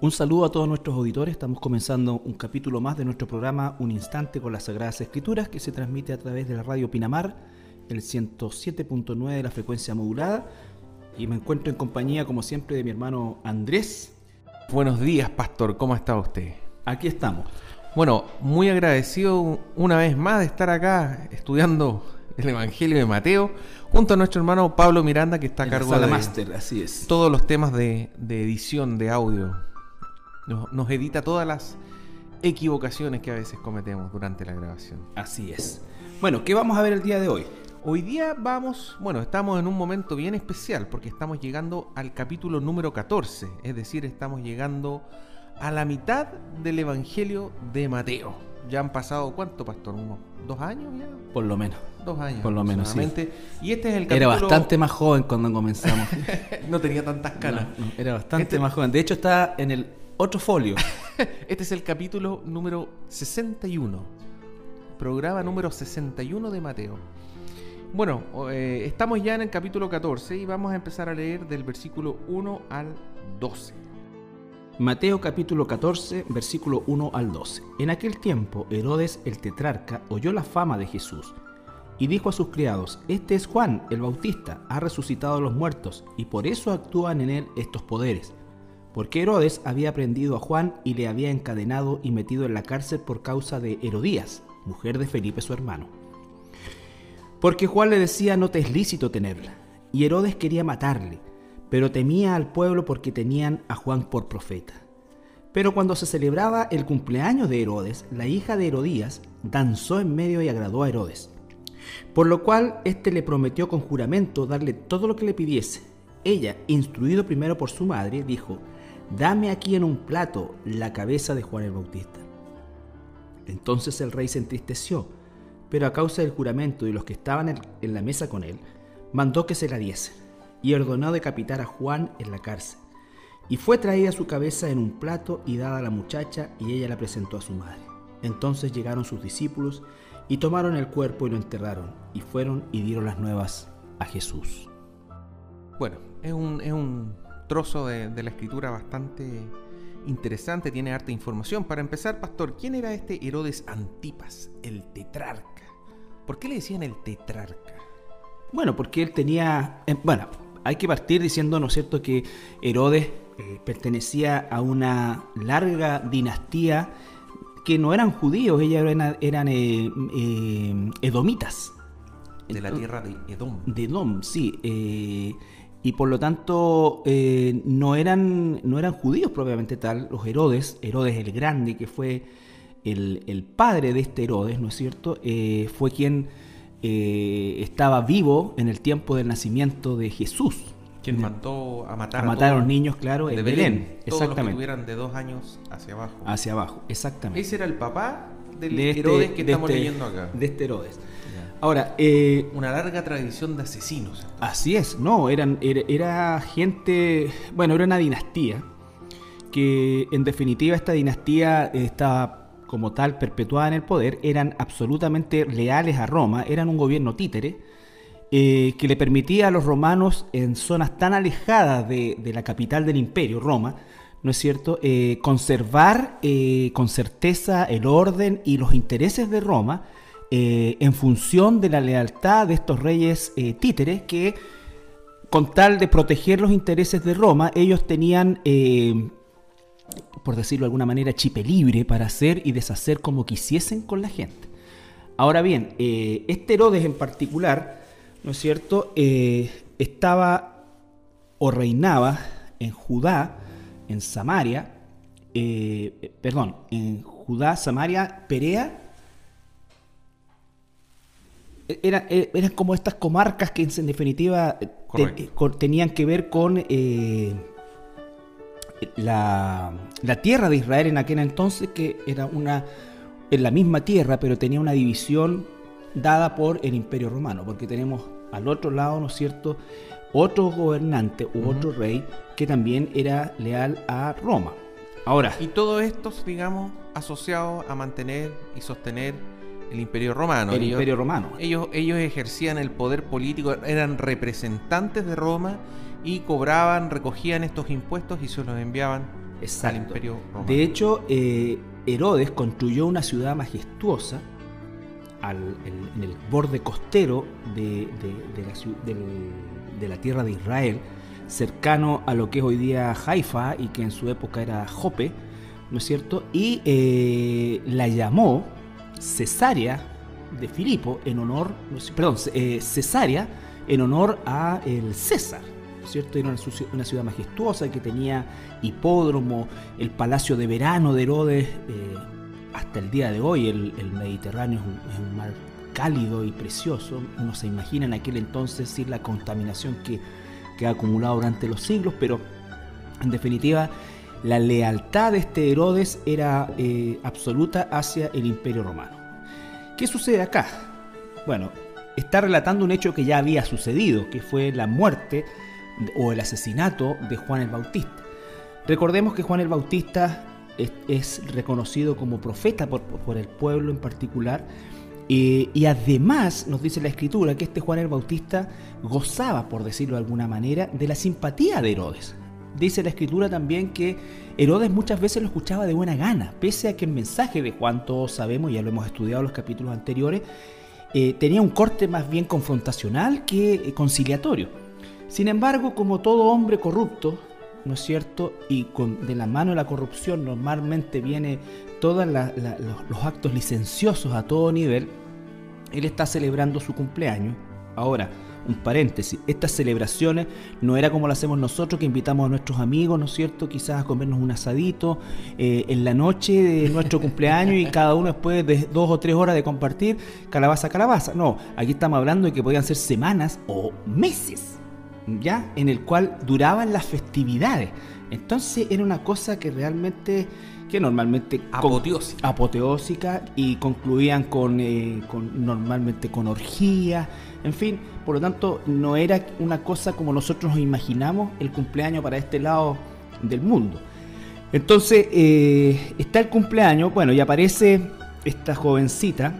Un saludo a todos nuestros auditores. Estamos comenzando un capítulo más de nuestro programa Un Instante con las Sagradas Escrituras que se transmite a través de la radio Pinamar, el 107.9 de la frecuencia modulada. Y me encuentro en compañía, como siempre, de mi hermano Andrés. Buenos días, pastor. ¿Cómo está usted? Aquí estamos. Bueno, muy agradecido una vez más de estar acá estudiando el Evangelio de Mateo, junto a nuestro hermano Pablo Miranda, que está a cargo de máster, así es. todos los temas de, de edición de audio. Nos, nos edita todas las equivocaciones que a veces cometemos durante la grabación. Así es. Bueno, ¿qué vamos a ver el día de hoy? Hoy día vamos, bueno, estamos en un momento bien especial porque estamos llegando al capítulo número 14, es decir, estamos llegando a la mitad del Evangelio de Mateo. Ya han pasado, ¿cuánto, pastor? ¿Unos dos años ya? Por lo menos. Dos años. Por lo menos, sí. Y este es el Era capítulo... bastante más joven cuando comenzamos. no tenía tantas canas. No, no, era bastante Este- más joven. De hecho, está en el otro folio. Este es el capítulo número 61. Programa número 61 de Mateo. Bueno, eh, estamos ya en el capítulo 14 y vamos a empezar a leer del versículo 1 al 12. Mateo capítulo 14, versículo 1 al 12. En aquel tiempo Herodes el tetrarca oyó la fama de Jesús y dijo a sus criados, Este es Juan el Bautista, ha resucitado a los muertos y por eso actúan en él estos poderes. Porque Herodes había prendido a Juan y le había encadenado y metido en la cárcel por causa de Herodías, mujer de Felipe su hermano. Porque Juan le decía no te es lícito tenerla. Y Herodes quería matarle, pero temía al pueblo porque tenían a Juan por profeta. Pero cuando se celebraba el cumpleaños de Herodes, la hija de Herodías danzó en medio y agradó a Herodes. Por lo cual éste le prometió con juramento darle todo lo que le pidiese. Ella, instruido primero por su madre, dijo, Dame aquí en un plato la cabeza de Juan el Bautista. Entonces el rey se entristeció, pero a causa del juramento y los que estaban en, la mesa con él, mandó que se la diese, y ordenó decapitar a Juan en la cárcel. Y fue traída su cabeza en un plato y dada a la muchacha, y ella la presentó a su madre. Entonces llegaron sus discípulos, y tomaron el cuerpo y lo enterraron, y fueron y dieron las nuevas a Jesús. Bueno, es un, es un trozo de, de la escritura bastante interesante, tiene harta información. Para empezar, pastor, ¿quién era este Herodes Antipas, el tetrarca? ¿Por qué le decían el tetrarca? Bueno, porque él tenía. eh, bueno, hay que partir diciendo, ¿no es cierto?, que Herodes eh, pertenecía a una larga dinastía que no eran judíos, ellos eran, eran eh, eh, edomitas. De la tierra de Edom. De Edom, sí. Y por lo tanto eh, no, eran, no eran judíos propiamente tal. Los Herodes, Herodes el Grande, que fue el, el padre de este Herodes, ¿no es cierto? Eh, fue quien eh, estaba vivo en el tiempo del nacimiento de Jesús. Quien mandó a matar a matar a los niños, claro, de en Belén. Belén. Todos los que Exactamente. tuvieran de dos años hacia abajo. Hacia abajo, exactamente. Ese era el papá del De este- Herodes que de estamos este- leyendo acá. De este Herodes. Ahora, eh, Una larga tradición de asesinos. Así es, no, eran, era, era gente, bueno, era una dinastía que en definitiva esta dinastía estaba como tal perpetuada en el poder, eran absolutamente leales a Roma, eran un gobierno títere eh, que le permitía a los romanos en zonas tan alejadas de, de la capital del imperio, Roma, ¿no es cierto?, Eh, conservar eh, con certeza el orden y los intereses de Roma eh, en función de la lealtad de estos reyes títeres que, con tal de proteger los intereses de Roma, ellos tenían, por decirlo de alguna manera, chipe libre para hacer y deshacer como quisiesen con la gente. Ahora bien, este Herodes en particular, ¿no es cierto?, estaba o reinaba en Judá, en Samaria, eh, perdón, en Judá, Samaria, Perea, era- eh, eran como estas comarcas que en definitiva eh, te- tenían que ver con eh, la, la tierra de Israel en aquel entonces, que era una en la misma tierra, pero tenía una división dada por el Imperio Romano, porque tenemos al otro lado, ¿no es cierto?, otro gobernante u otro rey que también era leal a Roma. Ahora, Y todo esto, digamos, asociado a mantener y sostener el imperio romano. el ellos, Imperio Romano. ellos, ellos ejercían el poder político, eran representantes de Roma y cobraban, recogían estos impuestos y se los enviaban Exacto. al imperio romano. De hecho, eh, Herodes construyó una ciudad majestuosa al- en, en el borde costero de, de- de la, del- de la tierra de Israel, cercano a lo que es hoy día Haifa y que en su época era Jope, ¿no es cierto? Y eh, la llamó Cesarea de Filipo en honor, perdón, eh, Cesarea en honor a el César, ¿no es cierto? Era una, ciudad majestuosa que tenía hipódromo, el palacio de verano de Herodes, eh, hasta el día de hoy el, el Mediterráneo es un, es un mar cálido y precioso. Uno se imagina en aquel entonces sin la contaminación que, que ha acumulado durante los siglos, pero en definitiva la lealtad de este Herodes era eh, absoluta hacia el imperio romano. ¿Qué sucede acá? Bueno, está relatando un hecho que ya había sucedido, que fue la muerte o el asesinato de Juan el Bautista. Recordemos que Juan el Bautista es, es reconocido como profeta por, por el pueblo en particular. Eh, y además nos dice la escritura que este Juan el Bautista gozaba, por decirlo de alguna manera, de la simpatía de Herodes. Dice la escritura también que Herodes muchas veces lo escuchaba de buena gana, pese a que el mensaje de Juan, todos sabemos, ya lo hemos estudiado en los capítulos anteriores, eh, tenía un corte más bien confrontacional que eh, conciliatorio. Sin embargo, como todo hombre corrupto, ¿no es cierto? Y con, de la mano de la corrupción normalmente viene todos los, los actos licenciosos a todo nivel, él está celebrando su cumpleaños. Ahora, un paréntesis, estas celebraciones no era como lo hacemos nosotros, que invitamos a nuestros amigos, ¿no es cierto? Quizás a comernos un asadito eh, en la noche de nuestro cumpleaños y cada uno después de dos o tres horas de compartir calabaza, calabaza. No, aquí estamos hablando de que podían ser semanas o meses, ¿ya? En el cual duraban las festividades. Entonces era una cosa que realmente, que normalmente... Apoteósica. apoteósica y concluían con, eh, con- normalmente con orgías, en fin, por lo tanto no era una cosa como nosotros nos imaginamos el cumpleaños para este lado del mundo. Entonces eh, está el cumpleaños, bueno, y aparece esta jovencita,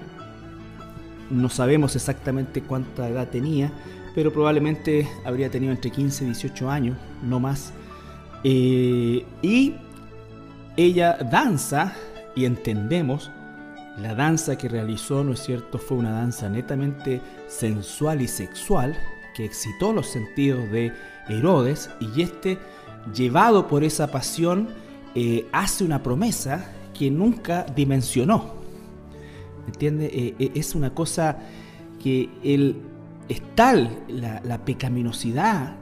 no sabemos exactamente cuánta edad tenía, pero probablemente habría tenido entre 15 y 18 años, no más. Eh, y ella danza y entendemos la danza que realizó, ¿no es cierto? Fue una danza netamente sensual y sexual que excitó los sentidos de Herodes y este, llevado por esa pasión, eh, hace una promesa que nunca dimensionó. ¿Entiende? Eh, eh, es una cosa que él, es tal la, pecaminosidad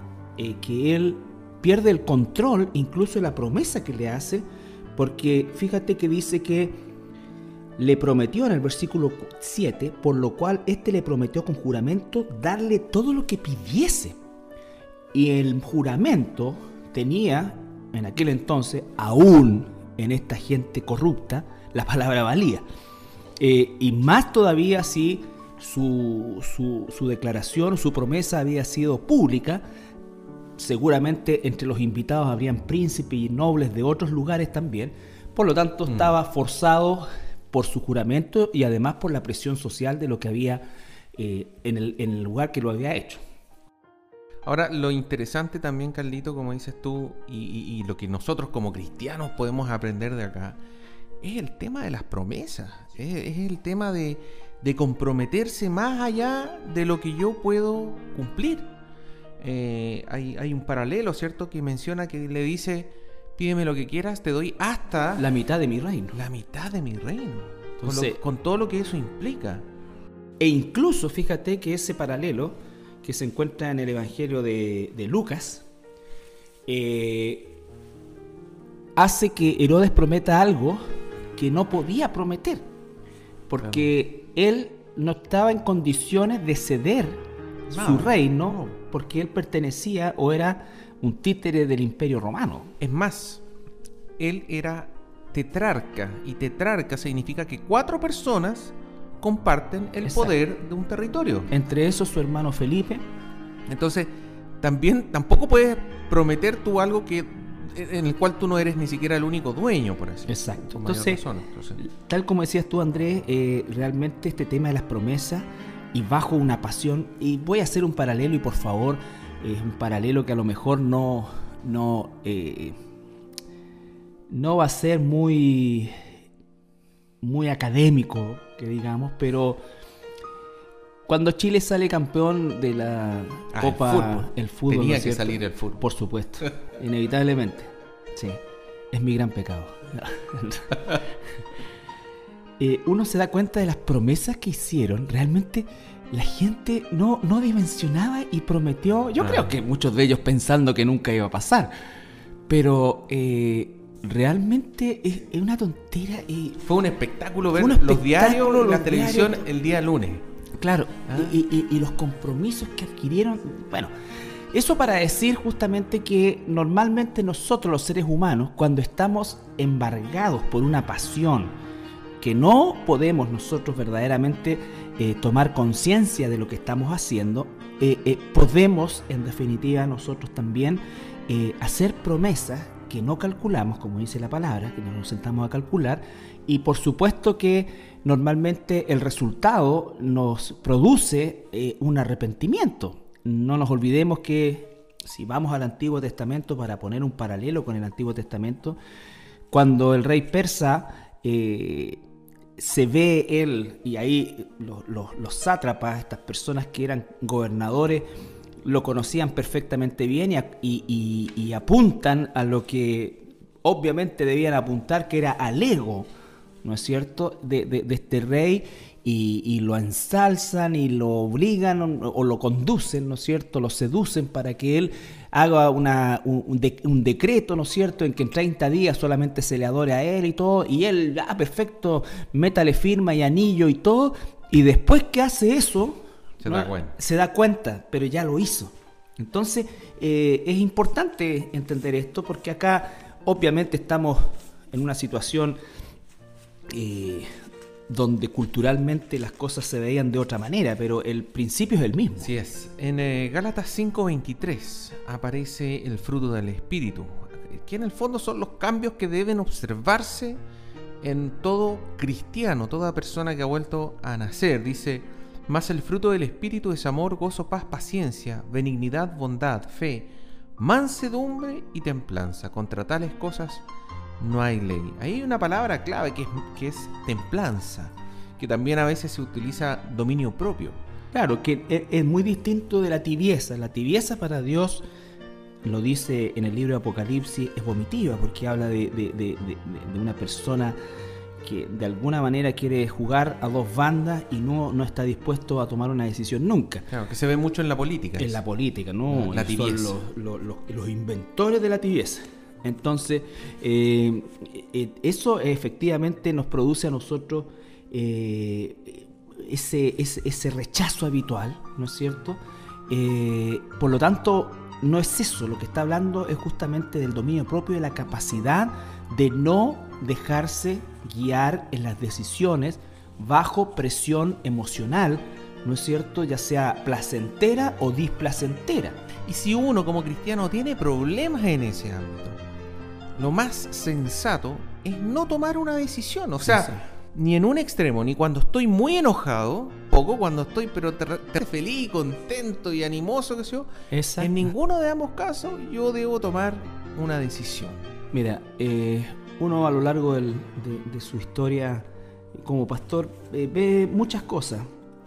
que él pierde el control, incluso la promesa que le hace, porque fíjate que dice que le prometió en el versículo 7, por lo cual éste le prometió con juramento darle todo lo que pidiese. Y el juramento tenía, en aquel entonces, aún en esta gente corrupta, la palabra valía. Eh, y más todavía si su, su, su declaración, su promesa había sido pública, seguramente entre los invitados habrían príncipes y nobles de otros lugares también. Por lo tanto, estaba forzado por su juramento y además por la presión social de lo que había eh, en, el, en el lugar que lo había hecho. Ahora, lo interesante también, Carlito, como dices tú, y, y- y lo que nosotros como cristianos podemos aprender de acá, es el tema de las promesas. Es, es el tema de, de comprometerse más allá de lo que yo puedo cumplir. Eh, hay, hay un paralelo, ¿cierto? Que menciona que le dice, pídeme lo que quieras, te doy hasta La mitad de mi reino. la mitad de mi reino. Con, lo- Entonces- con todo lo que eso implica. E incluso fíjate que ese paralelo que se encuentra en el Evangelio de, de Lucas eh, hace que Herodes prometa algo que no podía prometer, porque él no estaba en condiciones de ceder No, su reino, no. porque él pertenecía o era un títere del imperio romano. Es más, él era tetrarca y tetrarca significa que cuatro personas comparten el Exacto. poder de un territorio. Entre esos su hermano Felipe, Entonces, también tampoco puedes prometer tú algo que en el cual tú no eres ni siquiera el único dueño, por así. Exacto. Entonces, razón, entonces. Tal como decías tú, Andrés, eh, realmente este tema de las promesas y bajo una pasión, y voy a hacer un paralelo y por favor, es un paralelo que a lo mejor no, no, eh, no va a ser muy, muy académico, que digamos, pero cuando Chile sale campeón de la Ah, Copa, el el fútbol, Tenía ¿no es que cierto? salir el fútbol. Por supuesto, inevitablemente. Sí, es mi gran pecado. Eh, uno se da cuenta de las promesas que hicieron. Realmente la gente no, no dimensionaba y prometió. Yo Ah. creo que muchos de ellos pensando que nunca iba a pasar. Pero eh, realmente es, es una tontera. y Fue un espectáculo ver los diarios, la los televisión diarios. el día lunes. Claro, Ah. y, y- y los compromisos que adquirieron, bueno, eso para decir justamente que normalmente nosotros los seres humanos, cuando estamos embargados por una pasión, que no podemos nosotros verdaderamente eh, tomar conciencia de lo que estamos haciendo, eh, eh, podemos en definitiva nosotros también hacer promesas que no calculamos, como dice la palabra, que no nos sentamos a calcular, y por supuesto que normalmente el resultado nos produce un arrepentimiento. No nos olvidemos que si vamos al Antiguo Testamento para poner un paralelo con el Antiguo Testamento, cuando el rey persa se ve él, y ahí los, los- sátrapas, estas personas que eran gobernadores, lo conocían perfectamente bien y, y- apuntan a lo que obviamente debían apuntar, que era al ego, ¿no es cierto?, de, de- este rey. Y, y lo ensalzan y lo obligan o, o lo conducen, ¿no es cierto? Lo seducen para que él haga una, un, un de- un decreto, ¿no es cierto?, en que en 30 días solamente se le adore a él y todo, y él, ah, perfecto, métale firma y anillo y todo, y después que hace eso, Se da cuenta. se da cuenta, pero ya lo hizo. Entonces, eh, es importante entender esto porque acá obviamente estamos en una situación eh, donde culturalmente las cosas se veían de otra manera, pero el principio es el mismo. Así es. En eh, Gálatas 5:23 aparece el fruto del Espíritu, que en el fondo son los cambios que deben observarse en todo cristiano, toda persona que ha vuelto a nacer. Dice, más el fruto del Espíritu es amor, gozo, paz, paciencia, benignidad, bondad, fe, mansedumbre y templanza. Contra tales cosas no hay ley. Ahí hay una palabra clave que es, que es templanza, que también a veces se utiliza dominio propio. Claro, que e- es muy distinto de la tibieza. La tibieza para Dios, lo dice en el libro de Apocalipsis, es vomitiva, porque habla de, de- de- una persona que de alguna manera quiere jugar a dos bandas y no, no está dispuesto a tomar una decisión nunca. Claro, que se ve mucho en la política. En eso. la política, ¿no? La son tibieza. Los, los- los- los inventores de la tibieza. Entonces, eh, eh, eso efectivamente nos produce a nosotros eh, ese, ese, rechazo habitual, ¿no es cierto? Por lo tanto, no es eso, lo que está hablando es justamente del dominio propio, de la capacidad de no dejarse guiar en las decisiones bajo presión emocional, ¿no es cierto? Ya sea placentera o displacentera. Y si uno como cristiano tiene problemas en ese ámbito, lo más sensato es no tomar una decisión. O sea, Sí, sí. ni en un extremo, ni cuando estoy muy enojado, poco cuando estoy pero feliz, contento y animoso, que sé yo. Exacto. En ninguno de ambos casos yo debo tomar una decisión. Mira, eh, uno a lo largo del- de, de su historia como pastor eh, ve muchas cosas.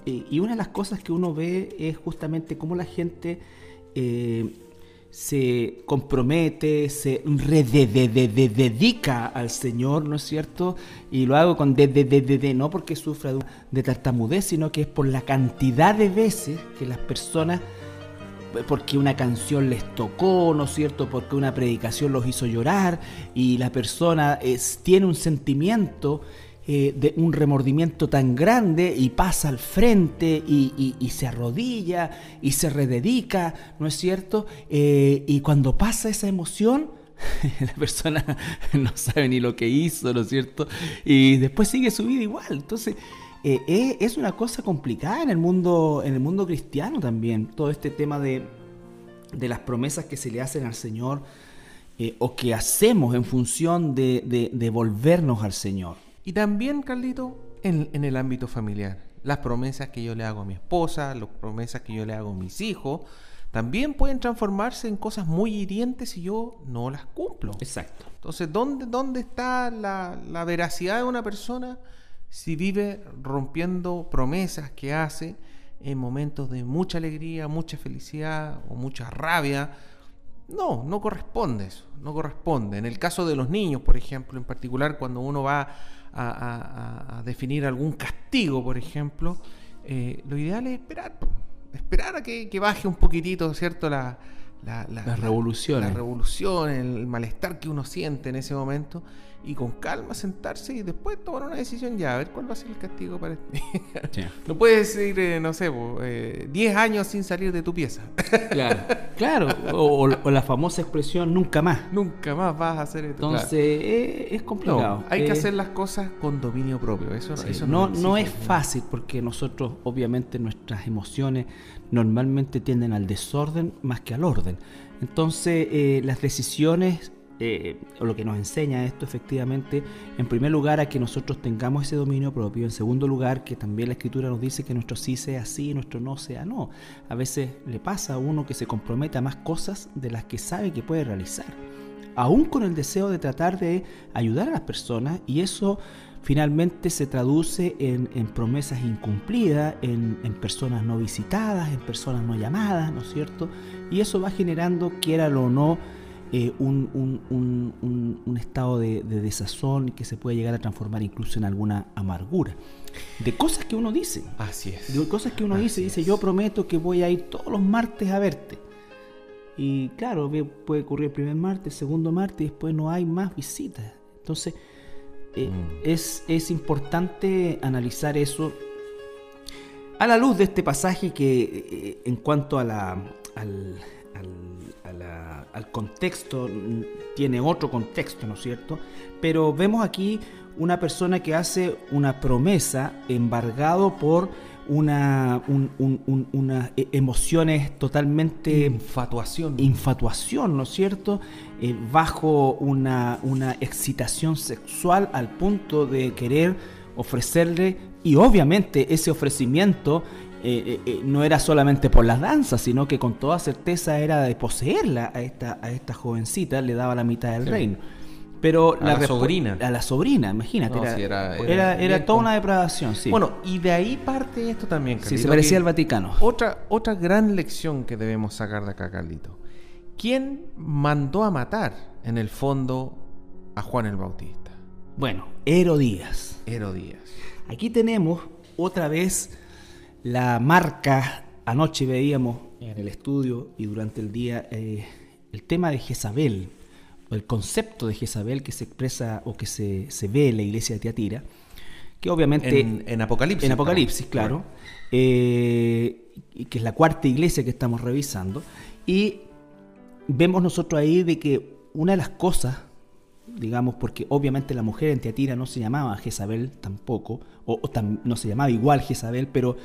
Eh, y una de las cosas que uno ve es justamente cómo la gente eh, se compromete, se dedica al Señor, ¿no es cierto? Y lo hago con de, de, de, de, no porque sufra de, de tartamudez, sino que es por la cantidad de veces que las personas porque una canción les tocó, ¿no es cierto? Porque una predicación los hizo llorar y la persona tiene un sentimiento eh, de un remordimiento tan grande y pasa al frente y, se arrodilla y se rededica, ¿no es cierto? Eh, y cuando pasa esa emoción, la persona no sabe ni lo que hizo, ¿no es cierto? Y después sigue su vida igual. Entonces, eh, es una cosa complicada en el mundo, en el mundo cristiano también, todo este tema de, de las promesas que se le hacen al Señor o que hacemos en función de, de, de volvernos al Señor. Y también, Carlito, en, en el ámbito familiar. Las promesas que yo le hago a mi esposa, las promesas que yo le hago a mis hijos, también pueden transformarse en cosas muy hirientes si yo no las cumplo. Exacto. Entonces, ¿dónde, dónde está la, la veracidad de una persona si vive rompiendo promesas que hace en momentos de mucha alegría, mucha felicidad o mucha rabia? No, no corresponde eso, no corresponde. En el caso de los niños, por ejemplo, en particular cuando uno va a, definir algún castigo, por ejemplo, eh, lo ideal es esperar, esperar a que, que baje un poquitito, ¿cierto? La, la, la, revolución. La revolución, el malestar que uno siente en ese momento y con calma sentarse y después tomar una decisión ya, a ver cuál va a ser el castigo para este. No puedes ir, eh, no sé, 10 eh, años sin salir de tu pieza. Claro, claro. O, la famosa expresión nunca más. Nunca más vas a hacer esto. Entonces eh, es complicado. hay que hacer las cosas con dominio propio. Eso, eso no, no, es fácil porque nosotros, obviamente, nuestras emociones normalmente tienden al desorden más que al orden. Entonces, las decisiones eh, o lo que nos enseña esto efectivamente, en primer lugar, a que nosotros tengamos ese dominio propio, en segundo lugar, que también la escritura nos dice que nuestro sí sea sí nuestro no sea no. A veces le pasa a uno que se compromete a más cosas de las que sabe que puede realizar, aún con el deseo de tratar de ayudar a las personas y eso finalmente se traduce en, promesas incumplidas, en, en, personas no visitadas, en personas no llamadas, ¿no es cierto? Y eso va generando, quiera o no, eh, un, un, estado de, desazón que se puede llegar a transformar incluso en alguna amargura. De cosas que uno dice. Así es. De cosas que uno dice. Dice, yo prometo que voy a ir todos los martes a verte. Y claro, puede ocurrir el primer martes, el segundo martes, y después no hay más visitas. Entonces, eh, mm. es, es importante analizar eso a la luz de este pasaje que eh, en cuanto a la, al, al contexto, tiene otro contexto, ¿no es cierto? Pero vemos aquí una persona que hace una promesa embargado por una, unas e, emociones totalmente... Infatuación. Infatuación, ¿no es cierto? Eh, bajo una, una excitación sexual al punto de querer ofrecerle, y obviamente ese ofrecimiento eh, eh, eh, no era solamente por las danzas, sino que con toda certeza era de poseerla a esta, a esta jovencita, le daba la mitad del reino. Pero a la, sobrina. A la sobrina, imagínate. era, era, toda una depravación, sí. Bueno, y de ahí parte esto también, Sí, se parecía al Vaticano. Otra, otra gran lección que debemos sacar de acá, Carlito. ¿Quién mandó a matar, en el fondo, a Juan el Bautista? Bueno, Herodías. Herodías. Aquí tenemos otra vez la marca, anoche veíamos en el estudio y durante el día eh, el tema de Jezabel, el concepto de Jezabel que se expresa o que se, ve en la iglesia de Tiatira, que obviamente... En, Apocalipsis. En Apocalipsis, claro. Eh, que es la cuarta iglesia que estamos revisando. Y vemos nosotros ahí de que una de las cosas, digamos, porque obviamente la mujer en Tiatira no se llamaba Jezabel tampoco, o, no se llamaba igual Jezabel, pero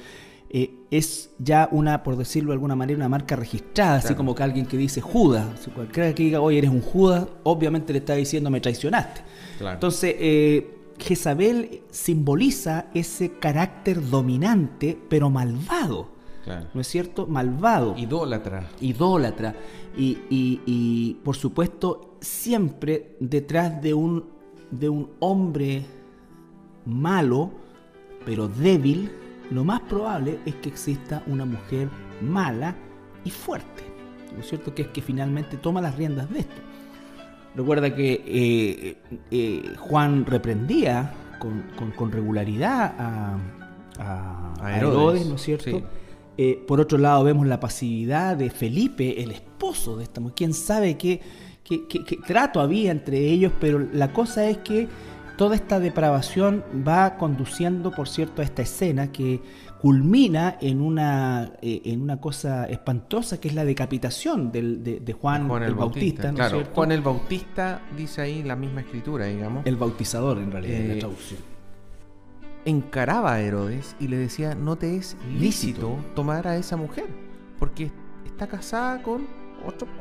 eh, es ya una, por decirlo de alguna manera, una marca registrada, así como que alguien que dice Judas, si cualquiera que diga, oye, eres un Judas, obviamente le está diciendo, me traicionaste. Entonces, eh, Jezabel simboliza ese carácter dominante, pero malvado. ¿No es cierto? Malvado. Idólatra. Idólatra. Y, y, por supuesto, siempre detrás de un, de un hombre malo, pero débil, lo más probable es que exista una mujer mala y fuerte. ¿No es cierto? Que es que finalmente toma las riendas de esto. Recuerda que eh, eh, Juan reprendía con, regularidad a, Herodes, ¿no es cierto? Eh, por otro lado, vemos la pasividad de Felipe, el esposo de esta mujer. ¿Quién sabe qué, qué, qué trato había entre ellos? Pero la cosa es que toda esta depravación va conduciendo, por cierto, a esta escena que culmina en una, eh, en una cosa espantosa que es la decapitación de, Juan, el, Bautista. claro, Juan el Bautista dice ahí la misma escritura, digamos. El bautizador, en realidad, la eh, traducción. Encaraba a Herodes y le decía, no te es lícito, tomar a esa mujer, porque está casada con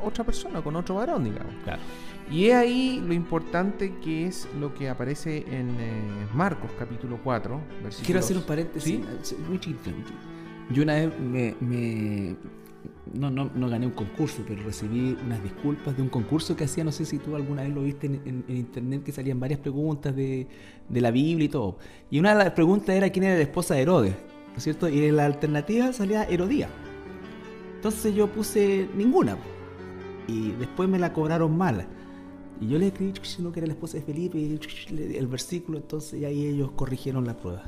otra persona, con otro varón, digamos. Claro. Y es ahí lo importante que es lo que aparece en eh, Marcos capítulo 4. Quiero hacer un paréntesis muy chiquito. Yo una vez me, no, no, no gané un concurso, pero recibí unas disculpas de un concurso que hacía, no sé si tú alguna vez lo viste en, internet, que salían varias preguntas de, de, la Biblia y todo. Y una de las preguntas era quién era la esposa de Herodes, ¿no es cierto? Y en la alternativa salía Herodía. Entonces yo puse ninguna. Y después me la cobraron mala. Y yo le escribí, no que era la esposa de Felipe, el versículo, entonces ahí ellos corrigieron la prueba.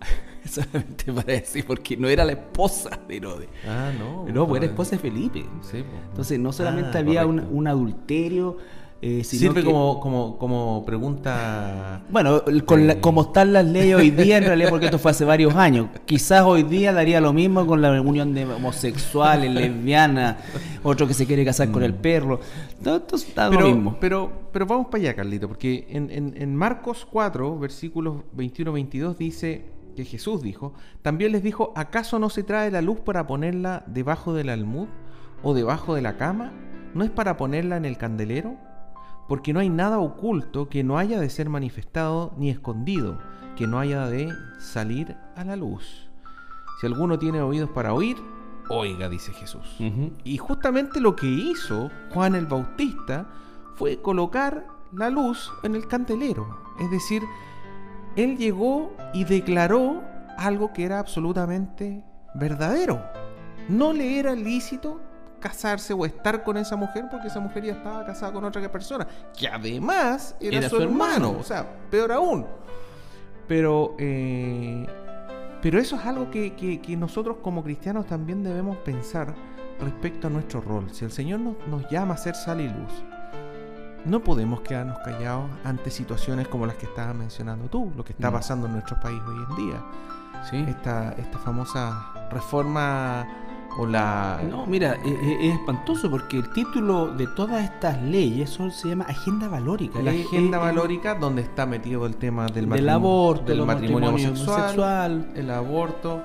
Solamente para decir, porque no era la esposa de Herodes. Ah, no. No, pues era esposa de Felipe. Sí, Entonces no solamente ah, había un, adulterio, eh, Sirve como, como, como pregunta. Bueno, con como están las leyes hoy día, en realidad, porque esto fue hace varios años. Quizás hoy día daría lo mismo con la unión de homosexuales, lesbianas, otro que se quiere casar con el mm. perro. Todo, está pero, lo mismo. Pero, pero vamos para allá, Carlito, porque en, en, en Marcos 4, versículos 21-22 dice que Jesús dijo: También les dijo: ¿Acaso no se trae la luz para ponerla debajo del almud o debajo de la cama? ¿No es para ponerla en el candelero? Porque no hay nada oculto que no haya de ser manifestado ni escondido, que no haya de salir a la luz. Si alguno tiene oídos para oír, oiga, dice Jesús. Y justamente lo que hizo Juan el Bautista fue colocar la luz en el candelero. Es decir, él llegó y declaró algo que era absolutamente verdadero. No le era lícito casarse o estar con esa mujer porque esa mujer ya estaba casada con otra persona, que además era, su, hermano. o sea, peor aún. Pero, eh, pero eso es algo que, nosotros como cristianos también debemos pensar respecto a nuestro rol. Si el Señor nos, nos llama a ser sal y luz, no podemos quedarnos callados ante situaciones como las que estabas mencionando tú, lo que está pasando en nuestro país hoy en día. ¿Sí? Esta, esta famosa reforma o la... No, mira, e, e, es, espantoso porque el título de todas estas leyes son, se llama Agenda Valórica. La Agenda Valórica, donde está metido el tema del, del aborto, del matrimonio, homosexual, el aborto,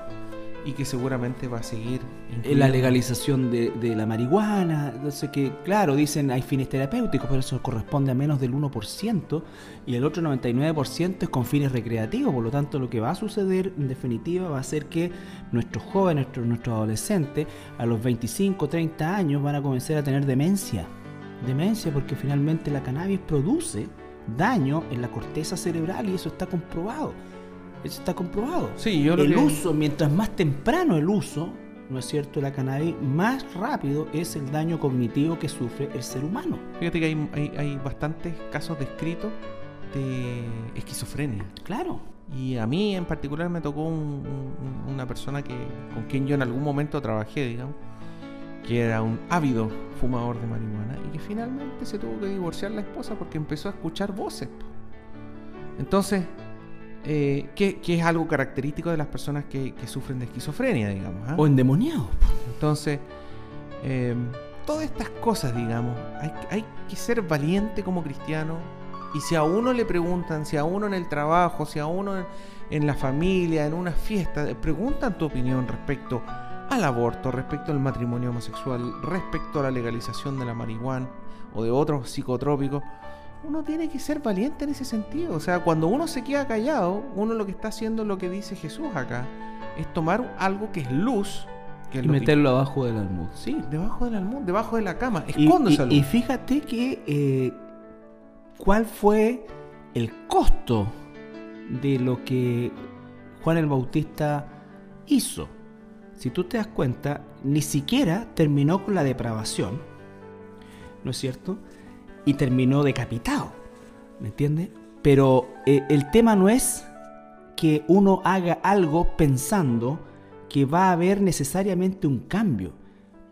y que seguramente va a seguir. La legalización de, la marihuana, entonces que, claro, dicen hay fines terapéuticos, pero eso corresponde a menos del 1%, y el otro 99% es con fines recreativos, por lo tanto lo que va a suceder en definitiva va a ser que nuestros jóvenes, nuestros, nuestros adolescentes, a los 25, 30 años van a comenzar a tener demencia. Demencia porque finalmente la cannabis produce daño en la corteza cerebral y eso está comprobado. Eso está comprobado. Sí, yo el uso, mientras más temprano el uso, ¿no es cierto?, la cannabis, más rápido es el daño cognitivo que sufre el ser humano. Fíjate que hay, hay, bastantes casos descritos de esquizofrenia. Claro. Y a mí en particular me tocó una persona que, con quien yo en algún momento trabajé, digamos, que era un ávido fumador de marihuana y que finalmente se tuvo que divorciar la esposa porque empezó a escuchar voces. Entonces, eh, que, es algo característico de las personas que, sufren de esquizofrenia, digamos. ¿ah? O endemoniados. Entonces, eh, todas estas cosas, digamos, hay, que ser valiente como cristiano. Y si a uno le preguntan, si a uno en el trabajo, si a uno en, la familia, en una fiesta, preguntan tu opinión respecto al aborto, respecto al matrimonio homosexual, respecto a la legalización de la marihuana o de otros psicotrópicos, uno tiene que ser valiente en ese sentido. O sea, cuando uno se queda callado, uno lo que está haciendo es lo que dice Jesús acá, es tomar algo que es luz y meterlo abajo del almud. Sí, debajo del almud, debajo de la cama. Esconde y, y, fíjate que eh, cuál fue el costo de lo que Juan el Bautista hizo. Si tú te das cuenta, ni siquiera terminó con la depravación, ¿no es cierto? Y terminó decapitado. ¿Me entiendes? Pero eh, el tema no es que uno haga algo pensando que va a haber necesariamente un cambio.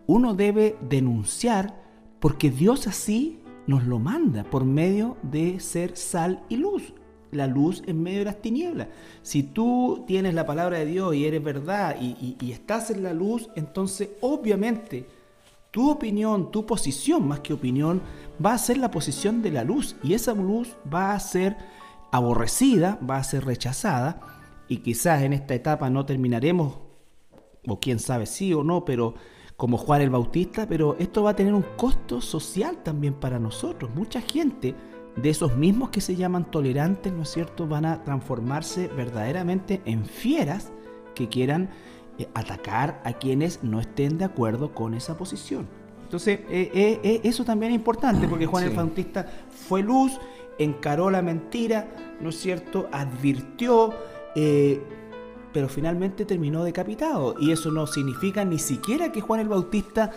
Uno debe denunciar porque Dios así nos lo manda por medio de ser sal y luz. La luz en medio de las tinieblas. Si tú tienes la palabra de Dios y eres verdad y, y estás en la luz, entonces obviamente tu opinión, tu posición más que opinión, va a ser la posición de la luz y esa luz va a ser aborrecida, va a ser rechazada y quizás en esta etapa no terminaremos, o quién sabe sí o no, pero como Juan el Bautista, pero esto va a tener un costo social también para nosotros. Mucha gente de esos mismos que se llaman tolerantes, ¿no es cierto?, van a transformarse verdaderamente en fieras que quieran eh, atacar a quienes no estén de acuerdo con esa posición. Entonces, eh, eh, eso también es importante porque Juan el Bautista fue luz, encaró la mentira, ¿no es cierto? Advirtió, pero finalmente terminó decapitado. Y eso no significa ni siquiera que Juan el Bautista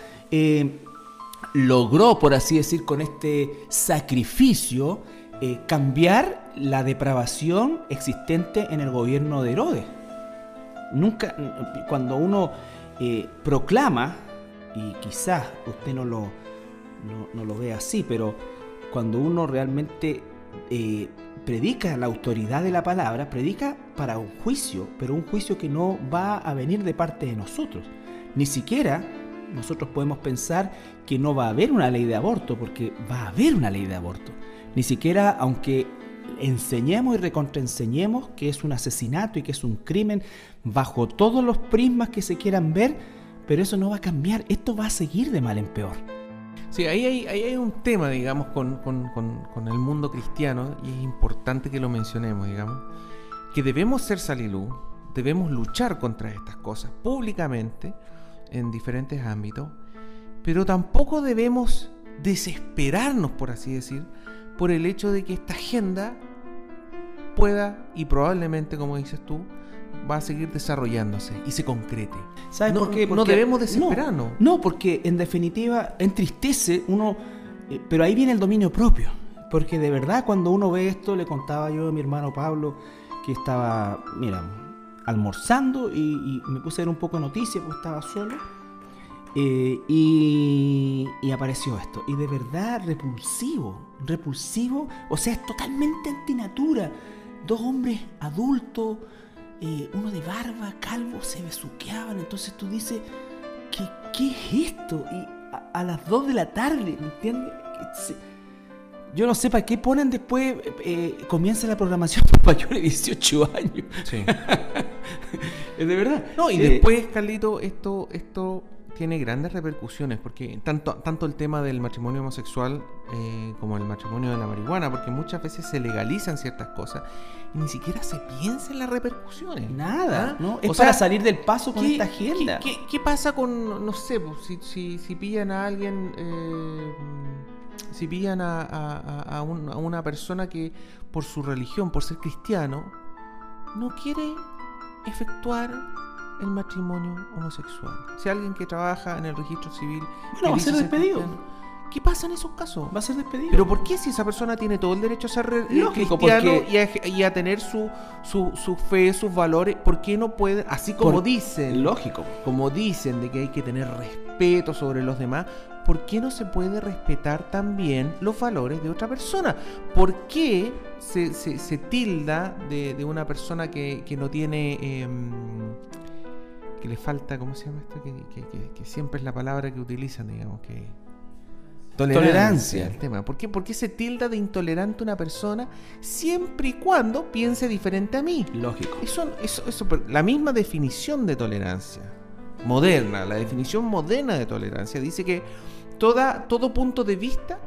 logró, por así decir, con este sacrificio, cambiar la depravación existente en el gobierno de Herodes. Nunca, cuando uno eh, proclama, y quizás usted no lo, no, lo ve así, pero cuando uno realmente eh, predica la autoridad de la palabra, predica para un juicio, pero un juicio que no va a venir de parte de nosotros. Ni siquiera nosotros podemos pensar que no va a haber una ley de aborto, porque va a haber una ley de aborto. Ni siquiera, aunque enseñemos y recontraenseñemos que es un asesinato y que es un crimen bajo todos los prismas que se quieran ver, pero eso no va a cambiar, esto va a seguir de mal en peor. Sí, ahí hay, hay un tema, digamos, con, con, el mundo cristiano, y es importante que lo mencionemos, digamos, que debemos ser salilú, debemos luchar contra estas cosas públicamente, en diferentes ámbitos, pero tampoco debemos desesperarnos, por así decir, por el hecho de que esta agenda pueda y probablemente, como dices tú, va a seguir desarrollándose y se concrete. ¿Sabes no, por qué? no debemos desesperarnos. No, porque en definitiva entristece uno, eh, pero ahí viene el dominio propio. Porque de verdad cuando uno ve esto, le contaba yo a mi hermano Pablo que estaba, mira, almorzando y, me puse a ver un poco de noticias porque estaba solo. Eh, y, y, apareció esto. Y de verdad repulsivo, repulsivo, o sea, es totalmente antinatura dos hombres adultos, eh, uno de barba, calvo, se besuqueaban. Entonces tú dices, ¿qué, qué es esto? Y a, las dos de la tarde, ¿me entiendes? yo no sé para qué ponen después, eh, comienza la programación para mayores de 18 años. Sí. es de verdad. No, y eh, después, Carlito, esto, esto tiene grandes repercusiones, porque tanto, tanto el tema del matrimonio homosexual eh, como el matrimonio de la marihuana, porque muchas veces se legalizan ciertas cosas ni siquiera se piensa en las repercusiones. Nada, ¿Ah? ¿no? Es para salir del paso con esta agenda. ¿qué, pasa con, no sé, pues, si, si, si pillan a alguien, eh, si pillan a, a, una persona que por su religión, por ser cristiano, no quiere efectuar el matrimonio homosexual. Si alguien que trabaja en el registro civil. Bueno, va a ser despedido. ¿Qué pasa en esos casos? Va a ser despedido. Pero ¿por qué si esa persona tiene todo el derecho a ser eh, Lógico, cristiano y, a, tener su, su, fe, sus valores, ¿por qué no puede, así como dicen, lógico, como dicen de que hay que tener respeto sobre los demás, ¿por qué no se puede respetar también los valores de otra persona? ¿Por qué se, se, tilda de, una persona que, no tiene... Em, que le falta, ¿cómo se llama esto? Que, siempre es la palabra que utilizan, digamos, que... Tolerancia. El tema. ¿Por qué, ¿Por qué se tilda de intolerante una persona siempre y cuando piense diferente a mí? Lógico. Eso, eso, eso, la misma definición de tolerancia moderna, la definición moderna de tolerancia dice que toda, todo punto de vista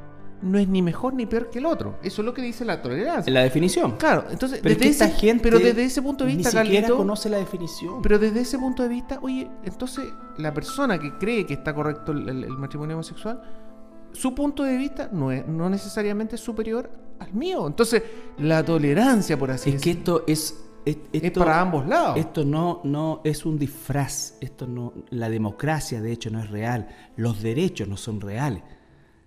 no es ni mejor ni peor que el otro. Eso es lo que dice la tolerancia. En la definición. Claro, entonces, pero desde esa gente pero desde ese punto de vista, ni siquiera conoce la definición. Pero desde ese punto de vista, oye, entonces la persona que cree que está correcto el, matrimonio homosexual, su punto de vista no es no necesariamente superior al mío. Entonces, la tolerancia, por así decirlo. Es que esto es es para ambos lados. Esto no, no es un disfraz. Esto no, la democracia, de hecho, no es real. Los derechos no son reales.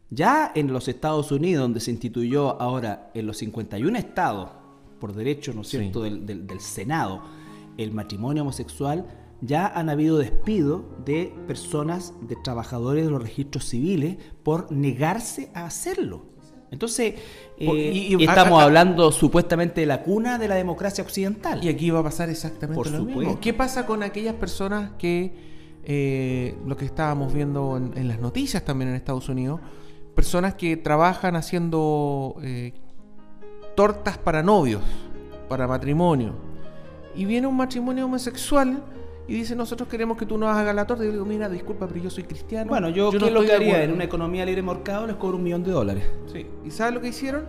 Ya en los Estados Unidos, donde se instituyó ahora en los 51 estados, por derecho, ¿no es cierto?, del, Senado, el matrimonio homosexual, ya han habido despidos de personas, de trabajadores de los registros civiles, por negarse a hacerlo. Entonces, eh, estamos hablando supuestamente de la cuna de la democracia occidental. Y aquí va a pasar exactamente lo mismo. ¿Qué pasa con aquellas personas que, eh, lo que estábamos viendo en las noticias también en Estados Unidos, personas que trabajan haciendo eh, tortas para novios, para matrimonio. Y viene un matrimonio homosexual y dice, nosotros queremos que tú nos hagas la torta. Y yo digo, mira, disculpa, pero yo soy cristiano. Bueno, yo, ¿qué lo que haría? En una economía libre mercado les cobro un millón de dólares. Sí. ¿Y sabes lo que hicieron?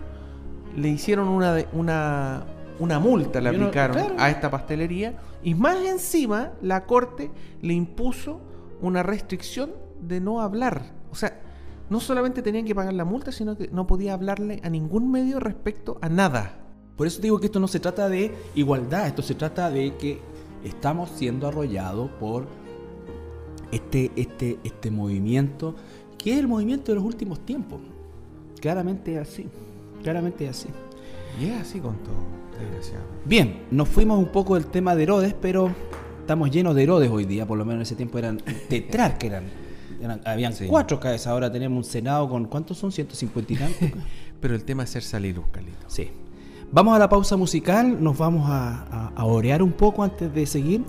Le hicieron una, una, una multa le aplicaron a esta pastelería y más encima la corte le impuso una restricción de no hablar. O sea, no solamente tenían que pagar la multa, sino que no podía hablarle a ningún medio respecto a nada. Por eso digo que esto no se trata de igualdad, esto se trata de que estamos siendo arrollados por este, este, este movimiento, que es el movimiento de los últimos tiempos. Claramente es así, claramente es así. Y es así con todo, desgraciado. Bien, nos fuimos un poco del tema de Herodes, pero estamos llenos de Herodes hoy día, por lo menos en ese tiempo eran tetrarcas, eran, eran, habían cuatro cabezas, ahora tenemos un senado con, ¿cuántos son? 150 y tantos. pero el tema es ser salir, Carlito. Sí. Vamos a la pausa musical, nos vamos a, orear un poco antes de seguir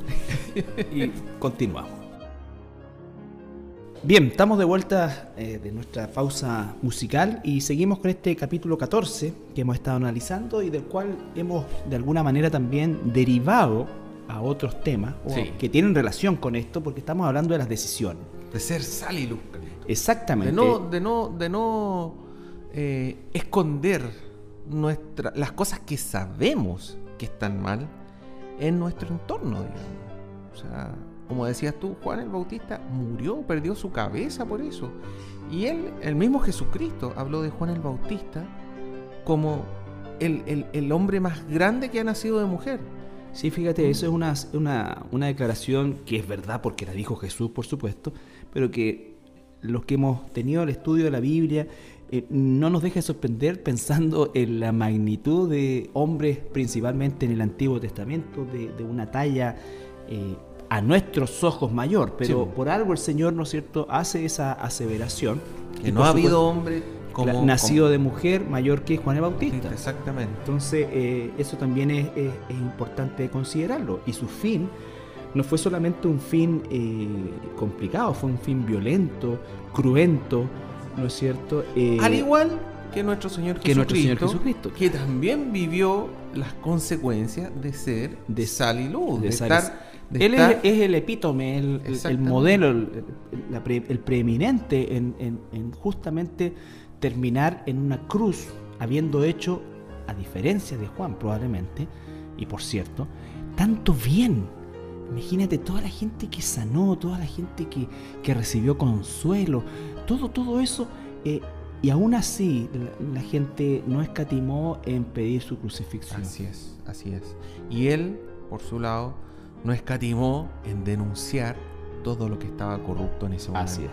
y continuamos. Bien, estamos de vuelta eh, de nuestra pausa musical y seguimos con este capítulo 14 que hemos estado analizando y del cual hemos de alguna manera también derivado a otros temas que tienen relación con esto porque estamos hablando de las decisiones. De ser sal y luz. Exactamente. De no, de no, de no eh, esconder nuestra, las cosas que sabemos que están mal en nuestro entorno, digamos. O sea, como decías tú, Juan el Bautista murió, perdió su cabeza por eso. Y él, el mismo Jesucristo, habló de Juan el Bautista como el, hombre más grande que ha nacido de mujer. Sí, fíjate, eso es una, una, una, declaración que es verdad porque la dijo Jesús, por supuesto, pero que los que hemos tenido el estudio de la Biblia eh, no nos deja sorprender pensando en la magnitud de hombres, principalmente en el Antiguo Testamento, de, una talla eh, a nuestros ojos mayor, pero por algo el Señor, ¿no es cierto?, hace esa aseveración. Que no ha habido hombre como, nacido de mujer mayor que Juan el Bautista. Exactamente. Entonces, eh, eso también es, importante considerarlo. Y su fin no fue solamente un fin complicado, fue un fin violento, cruento, ¿no es cierto? Eh, Al igual que nuestro Señor que Jesucristo, nuestro Señor Jesucristo, que también vivió las consecuencias de ser de sal y luz, de, estar... él es, el epítome, el, modelo, el, preeminente en, justamente terminar en una cruz, habiendo hecho, a diferencia de Juan probablemente, y por cierto, tanto bien. Imagínate toda la gente que sanó, toda la gente que, que recibió consuelo, todo, todo eso. Eh, y aún así, la, gente no escatimó en pedir su crucifixión. Así es, así es. Y él, por su lado, no escatimó en denunciar todo lo que estaba corrupto en ese momento. Así es.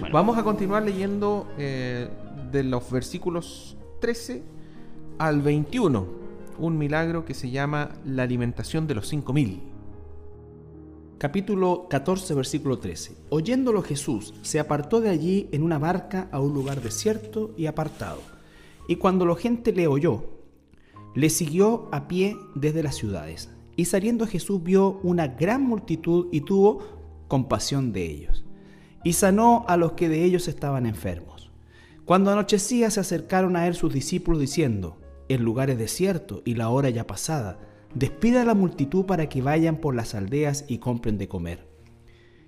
¿Mm? Vamos a continuar leyendo eh, de los versículos 13 al 21, un milagro que se llama la alimentación de los 5000 capítulo 14, versículo 13. Oyéndolo Jesús, se apartó de allí en una barca a un lugar desierto y apartado. Y cuando la gente le oyó, le siguió a pie desde las ciudades. Y saliendo Jesús vio una gran multitud y tuvo compasión de ellos. Y sanó a los que de ellos estaban enfermos. Cuando anochecía se acercaron a él sus discípulos diciendo, el lugar es desierto y la hora ya pasada despida a la multitud para que vayan por las aldeas y compren de comer.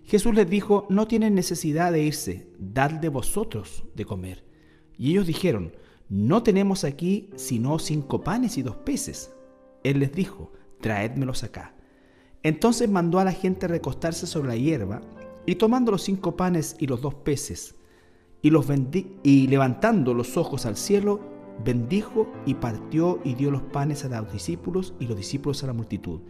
Jesús les dijo, no tienen necesidad de irse, dadle vosotros de comer. Y ellos dijeron, no tenemos aquí sino cinco panes y dos peces. Él les dijo, traédmelos acá. Entonces mandó a la gente recostarse sobre la hierba, y tomando los cinco panes y los dos peces, y, y levantando los ojos al cielo, bendijo y partió y dio los panes a los discípulos y los discípulos a la multitud.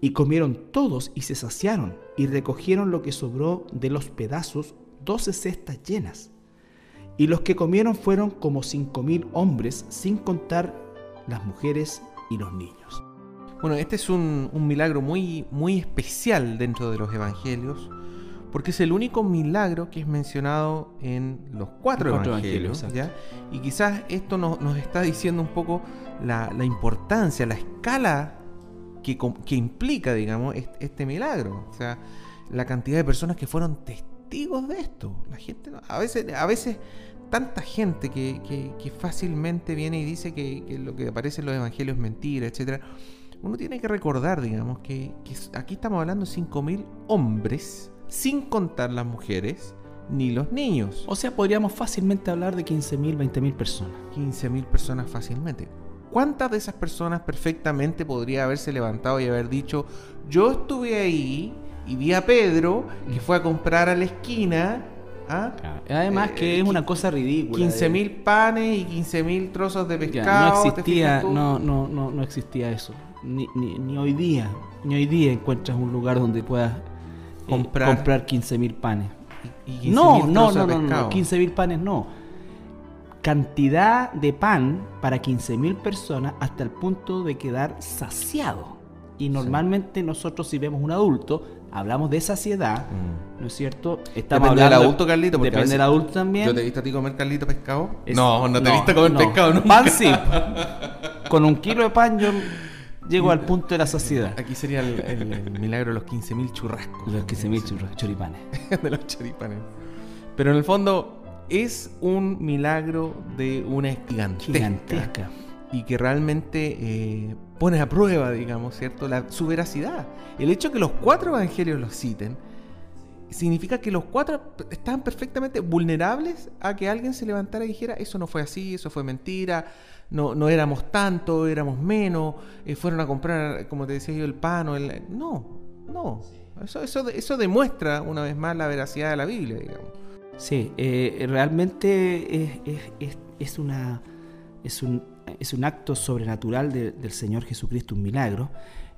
Y comieron todos y se saciaron y recogieron lo que sobró de los pedazos, doce cestas llenas. Y los que comieron fueron como cinco mil hombres, sin contar las mujeres y los niños. Bueno, este es un, un milagro muy, muy especial dentro de los evangelios porque es el único milagro que es mencionado en los cuatro, evangelios. Y quizás esto nos, está diciendo un poco la, importancia, la escala que, implica, digamos, este, milagro. O sea, la cantidad de personas que fueron testigos de esto. La gente, a veces, a veces tanta gente que, fácilmente viene y dice que, lo que aparece en los evangelios es mentira, etc. Uno tiene que recordar, digamos, que, aquí estamos hablando de 5.000 hombres sin contar las mujeres ni los niños. O sea, podríamos fácilmente hablar de 15.000, 20.000 personas. 15.000 personas fácilmente. ¿Cuántas de esas personas perfectamente podría haberse levantado y haber dicho, yo estuve ahí y vi a Pedro que fue a comprar a la esquina? ¿ah? Además que Eh, es una cosa ridícula. 15 eh. mil panes y 15 mil trozos de Ya, pescado. no ¿te existía, no, no, no, no existía eso. Ni, ni, ni hoy día, ni hoy día encuentras un lugar donde puedas eh, Comprar. comprar 15 mil panes. Y 15.000 No, no, no, no, no, pescado. 15 mil panes no. Cantidad de pan para 15 mil personas hasta el punto de quedar saciado. Y normalmente nosotros si vemos un adulto, hablamos de saciedad, Mm. ¿no es cierto? Depende del adulto, Carlito, porque Depende del adulto también. ¿Yo te he visto a ti comer Carlito pescado? Es- no, no te he visto comer no. pescado nunca. Pan sí. Con un kilo de pan yo llego al punto de la saciedad. Aquí sería el, el- el milagro de los 15.000 churrascos. Los 15.000 churros- choripanes. de los choripanes. Pero en el fondo es un milagro de una gigantesca. Gigantesca. Y que realmente eh, pone a prueba, digamos, ¿cierto? La, su veracidad. El hecho que los cuatro evangelios los citen significa que los cuatro estaban perfectamente vulnerables a que alguien se levantara y dijera, eso no fue así, eso fue mentira, no, no éramos tanto, éramos menos, eh, fueron a comprar, como te decía yo, el pan o el... No, no. Eso, eso, eso demuestra una vez más la veracidad de la Biblia, digamos. Sí, eh, realmente es, es- es- es una, es, un, es un acto sobrenatural de- del Señor Jesucristo, un milagro,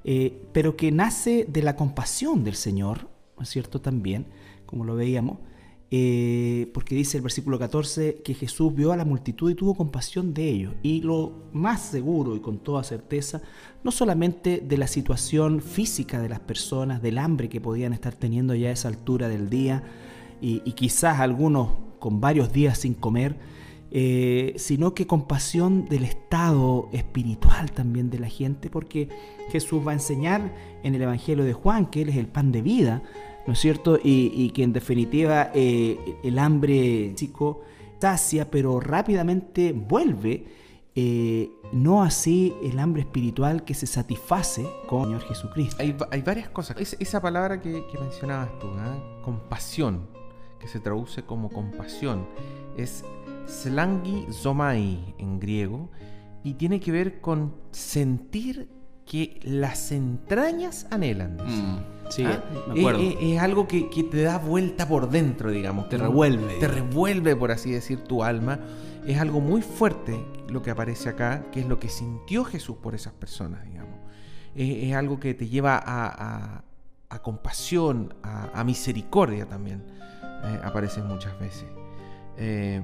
eh, pero que nace de la compasión del Señor, ¿no es cierto? También, como lo veíamos, eh, porque dice el versículo 14 que Jesús vio a la multitud y tuvo compasión de ellos. Y lo más seguro y con toda certeza, no solamente de la situación física de las personas, del hambre que podían estar teniendo ya a esa altura del día, y, quizás algunos con varios días sin comer, eh, sino que compasión del estado espiritual también de la gente, porque Jesús va a enseñar en el Evangelio de Juan que Él es el pan de vida, ¿no es cierto? Y, y que en definitiva eh, el hambre físico sacia, pero rápidamente vuelve, eh, no así el hambre espiritual que se satisface con el Señor Jesucristo. Hay, hay varias cosas. Es- esa palabra que, que mencionabas tú, ¿ah? compasión, que se traduce como compasión, es slangi zomai en griego y tiene que ver con sentir que las entrañas anhelan. dice. Sí, ¿Ah? me acuerdo. Es, es- es algo que, que te da vuelta por dentro, digamos. Te que revuelve. Te revuelve, por así decir, tu alma. Es algo muy fuerte lo que aparece acá, que es lo que sintió Jesús por esas personas, digamos. Es, es algo que te lleva a, a- a compasión, a, a misericordia también. eh, aparece muchas veces. Eh,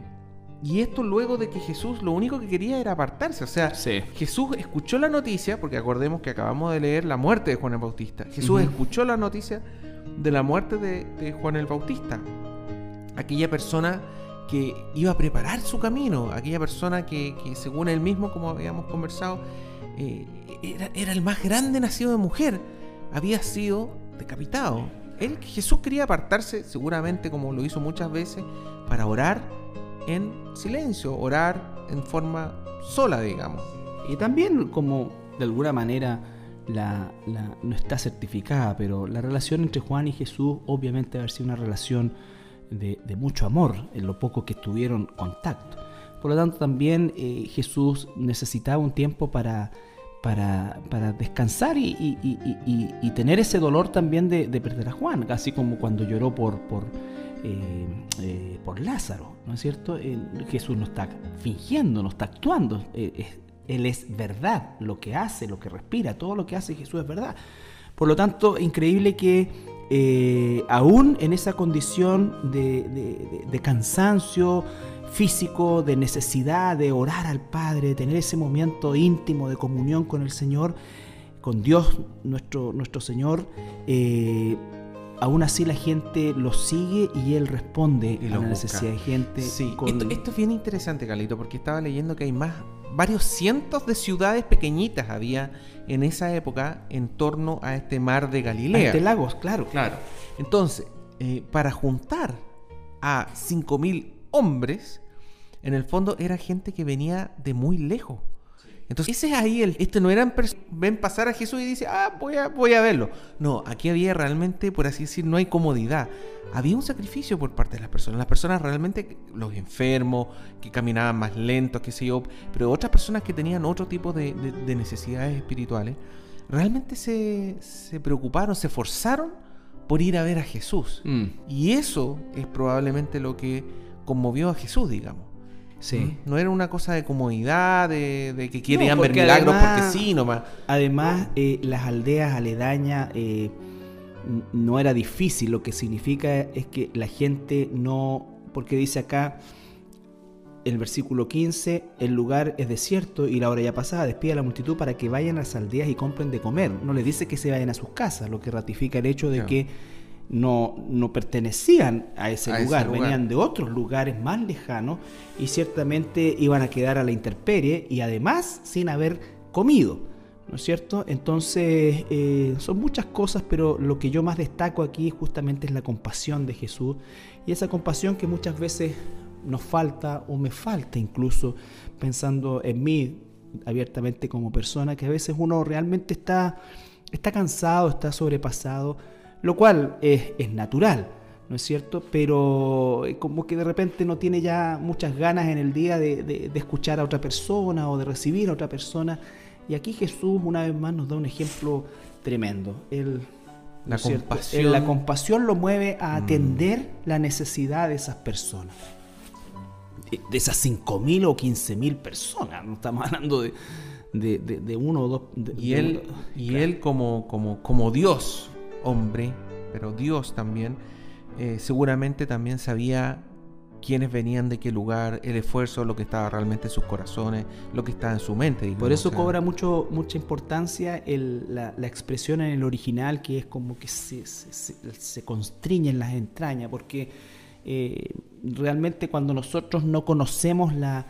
y esto luego de que Jesús lo único que quería era apartarse. O sea, Sí. Jesús escuchó la noticia, porque acordemos que acabamos de leer la muerte de Juan el Bautista. Jesús escuchó la noticia de la muerte de, de Juan el Bautista. Aquella persona que iba a preparar su camino, aquella persona que, que, según él mismo, como habíamos conversado, eh, era, era el más grande nacido de mujer, había sido decapitado. Él, Jesús quería apartarse, seguramente como lo hizo muchas veces, para orar en silencio, orar en forma sola, digamos. Y también como de alguna manera no está certificada, pero la relación entre Juan y Jesús obviamente haber sido una relación de, mucho amor en lo poco que tuvieron contacto. Por lo tanto también eh, Jesús necesitaba un tiempo para, para, para descansar y, y- y- y- tener ese dolor también de, de perder a Juan, así como cuando lloró por, eh, eh, por Lázaro, ¿no es cierto? Jesús no está fingiendo, no está actuando, eh, Él es verdad, lo que hace, lo que respira, todo lo que hace Jesús es verdad. Por lo tanto, increíble que aún en esa condición de cansancio físico, de necesidad de orar al Padre, de tener ese momento íntimo de comunión con el Señor, con Dios nuestro, nuestro Señor, eh, aún así la gente lo sigue y Él responde Y a la busca. necesidad de gente. Sí, con- esto, esto es bien interesante, Carlito, porque estaba leyendo que hay más, varios cientos de ciudades pequeñitas había en esa época en torno a este mar de Galilea. Ante lagos, claro. Claro. Entonces, eh, para juntar a 5.000 hombres, en el fondo era gente que venía de muy lejos. Entonces, ese es ahí el. Este no eran. Ven pasar a Jesús y dice, ah, voy a, voy a verlo. No, aquí había realmente, por así decir, no hay comodidad. Había un sacrificio por parte de las personas. Las personas realmente, los enfermos, que caminaban más lentos, qué sé yo, pero otras personas que tenían otro tipo de, necesidades espirituales, realmente se, se preocuparon, se esforzaron por ir a ver a Jesús. Mm. Y eso es probablemente lo que conmovió a Jesús, digamos. Sí. No era una cosa de comodidad, de, que querían ver milagros porque sí, nomás. Además, eh, las aldeas aledañas eh, no era difícil. Lo que significa es que la gente no. Porque dice acá, el versículo 15, el lugar es desierto y la hora ya pasada, despide a la multitud para que vayan a las aldeas y compren de comer. No les dice que se vayan a sus casas, lo que ratifica el hecho de que no, no, pertenecían a ese, lugar, venían de otros lugares más lejanos y ciertamente iban a quedar a la intemperie y además sin haber comido. ¿No es cierto? Entonces, eh, son muchas cosas, pero lo que yo más destaco aquí justamente es la compasión de Jesús y esa compasión que muchas veces nos falta o me falta incluso pensando en mí abiertamente como persona, que a veces uno realmente está, está cansado, está sobrepasado, lo cual es, natural, ¿no es cierto? Pero eh, como que de repente no tiene ya muchas ganas en el día de, escuchar a otra persona o de recibir a otra persona. Y aquí Jesús una vez más nos da un ejemplo tremendo. la, compasión. la compasión lo mueve a mm. atender la necesidad de esas personas de esas 5.000 o 15.000 personas, no estamos hablando de, de, uno o dos. y él, y él como, como, como Dios, hombre, pero Dios también, eh, seguramente también sabía quiénes venían de qué lugar, el esfuerzo, lo que estaba realmente en sus corazones, lo que estaba en su mente. Por eso cobra mucho, mucha importancia la, expresión en el original, que es como que se, se, se constriñe en las entrañas, porque eh, realmente cuando nosotros no conocemos la,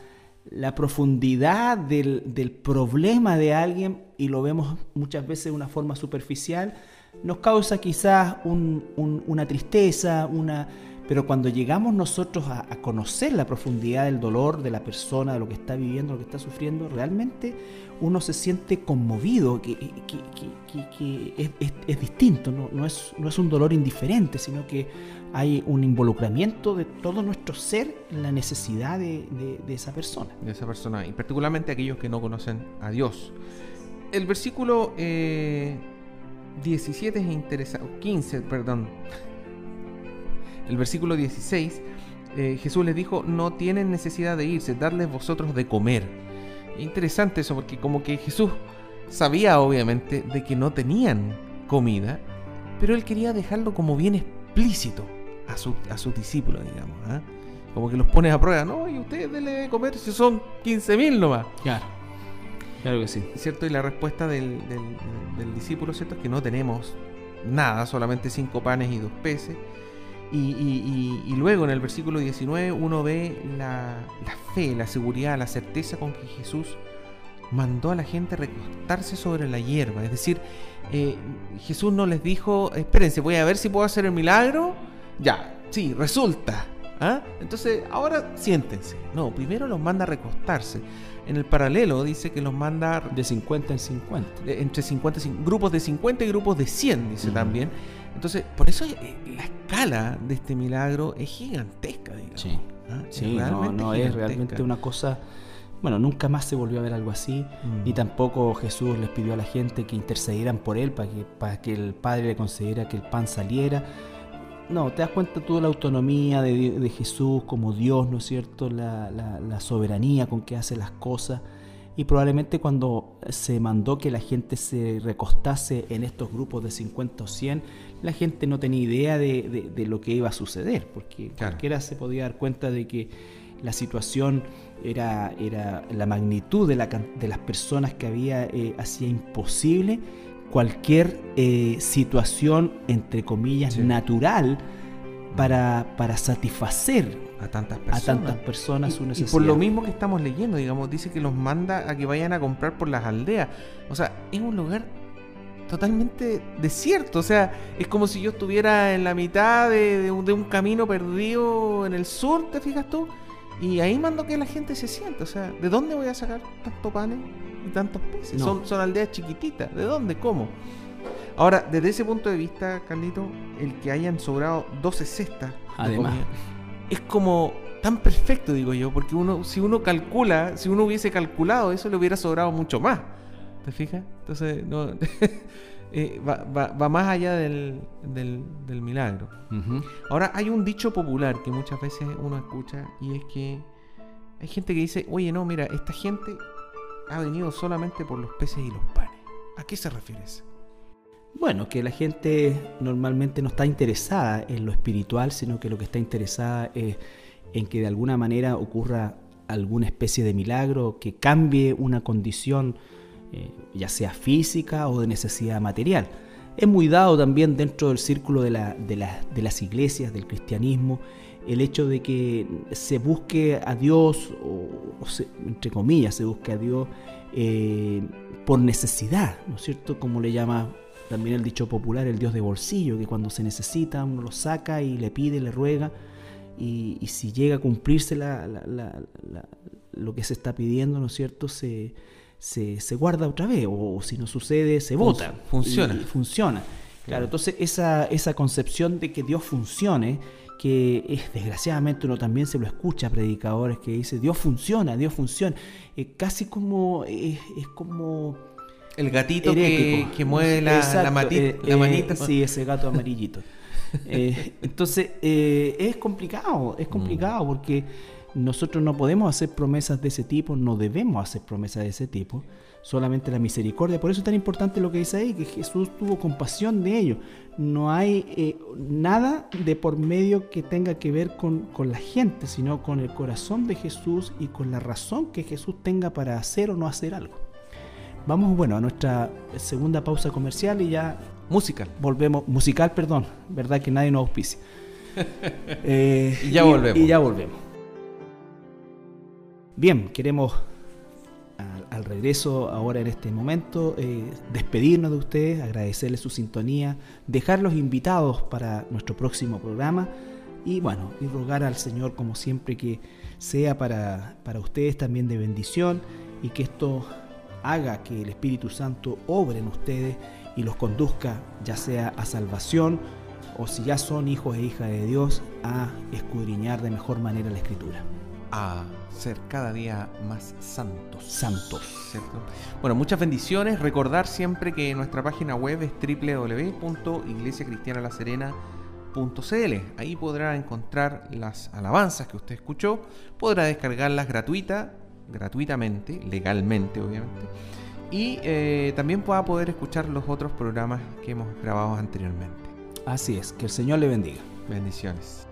profundidad del, problema de alguien y lo vemos muchas veces de una forma superficial, nos causa quizás una tristeza, una, pero cuando llegamos nosotros a, conocer la profundidad del dolor de la persona, de lo que está viviendo, lo que está sufriendo, realmente uno se siente conmovido, que, es, distinto, ¿no? es, no es un dolor indiferente, sino que hay un involucramiento de todo nuestro ser en la necesidad de, esa persona. De esa persona, y particularmente aquellos que no conocen a Dios. El versículo 17 eh, es interesante, 15, perdón el versículo 16, eh, Jesús les dijo, no tienen necesidad de irse, darles vosotros de comer. Interesante eso, porque como que Jesús sabía obviamente de que no tenían comida, pero él quería dejarlo como bien explícito a, sus discípulos, digamos. ¿ah? Como que los pone a prueba, no, y ustedes denle de comer si son 15.000 nomás. Claro. Claro que sí. ¿Cierto? Y la respuesta del, del discípulo, ¿cierto? Es que no tenemos nada, solamente cinco panes y dos peces. Y, luego en el versículo 19 uno ve la, fe, la seguridad, la certeza con que Jesús mandó a la gente recostarse sobre la hierba. Es decir, eh, Jesús no les dijo, espérense, voy a ver si puedo hacer el milagro. Ya, sí, resulta. ¿ah? Entonces, ahora siéntense. No, primero los manda a recostarse. En el paralelo dice que los manda... De 50 en 50. entre 50 grupos de 50 y grupos de 100, dice también. Entonces, por eso eh, la escala de este milagro es gigantesca, digamos. Sí, ¿Ah? sí no, no es realmente una cosa... Bueno, nunca más se volvió a ver algo así, y mm. tampoco Jesús les pidió a la gente que intercedieran por él para que, para que el Padre le concediera que el pan saliera. No, te das cuenta tú de la autonomía de, Jesús como Dios, ¿no es cierto? La, la, soberanía con que hace las cosas. Y probablemente cuando se mandó que la gente se recostase en estos grupos de 50 o 100, la gente no tenía idea de, lo que iba a suceder, porque cualquiera se podía dar cuenta de que la situación era, era la magnitud de, la, de las personas que había, eh, hacía imposible cualquier eh, situación, entre comillas, natural para, para satisfacer a tantas personas, a tantas personas su necesidad. Y por lo mismo que estamos leyendo, digamos, dice que los manda a que vayan a comprar por las aldeas. O sea, es un lugar totalmente desierto. O sea, es como si yo estuviera en la mitad de, un, camino perdido en el sur, ¿te fijas tú? Y ahí mando que la gente se sienta. O sea, ¿de dónde voy a sacar tanto panes? Tantos peces. Son, son aldeas chiquititas. ¿De dónde? ¿Cómo? Ahora, desde ese punto de vista, Carlito, el que hayan sobrado 12 cestas Además. es como tan perfecto, digo yo, porque uno, si uno calcula, si uno hubiese calculado eso, le hubiera sobrado mucho más. ¿Te fijas? Entonces, no, eh, va, más allá del, del, milagro. Ahora, hay un dicho popular que muchas veces uno escucha y es que hay gente que dice, oye, no, mira, esta gente ha venido solamente por los peces y los panes. ¿A qué se refiere eso? Bueno, que la gente normalmente no está interesada en lo espiritual, sino que lo que está interesada es en que de alguna manera ocurra alguna especie de milagro que cambie una condición, eh, ya sea física o de necesidad material. Es muy dado también dentro del círculo de, las iglesias, del cristianismo, el hecho de que se busque a Dios, o, entre comillas, se busque a Dios eh, por necesidad, ¿no es cierto? Como le llama también el dicho popular, el Dios de bolsillo, que cuando se necesita uno lo saca y le pide, le ruega, y, si llega a cumplirse lo que se está pidiendo, ¿no es cierto?, se, se, guarda otra vez, o, si no sucede, se vota. Funciona. funciona. Claro, entonces esa, esa concepción de que Dios funcione, que es desgraciadamente uno también se lo escucha a predicadores que dice Dios funciona, Dios funciona, eh, casi como es como el gatito que, mueve la, eh, eh, manita. sí, ese gato amarillito. Eh, entonces, es complicado, es complicado porque nosotros no podemos hacer promesas de ese tipo, no debemos hacer promesas de ese tipo, solamente la misericordia. Por eso es tan importante lo que dice ahí, que Jesús tuvo compasión de ellos. No hay nada de por medio que tenga que ver con, con la gente, sino con el corazón de Jesús y con la razón que Jesús tenga para hacer o no hacer algo. Vamos, bueno, a nuestra segunda pausa comercial y ya... Musical. Volvemos, musical, perdón, verdad que nadie nos auspicia. Eh, y ya volvemos. Y ya volvemos. Bien, queremos al, regreso ahora en este momento eh, despedirnos de ustedes, agradecerles su sintonía, dejarlos invitados para nuestro próximo programa y bueno, y rogar al Señor como siempre que sea para, para ustedes también de bendición y que esto haga que el Espíritu Santo obre en ustedes y los conduzca ya sea a salvación o si ya son hijos e hijas de Dios, a escudriñar de mejor manera la Escritura. A ser cada día más santos. Santos. ¿cierto? Bueno, muchas bendiciones. Recordar siempre que nuestra página web es www.iglesiacristianalaserena.cl. Ahí podrá encontrar las alabanzas que usted escuchó, podrá descargarlas gratuitas gratuitamente, legalmente obviamente, y eh, también pueda poder escuchar los otros programas que hemos grabado anteriormente. Así es, que el Señor le bendiga. Bendiciones.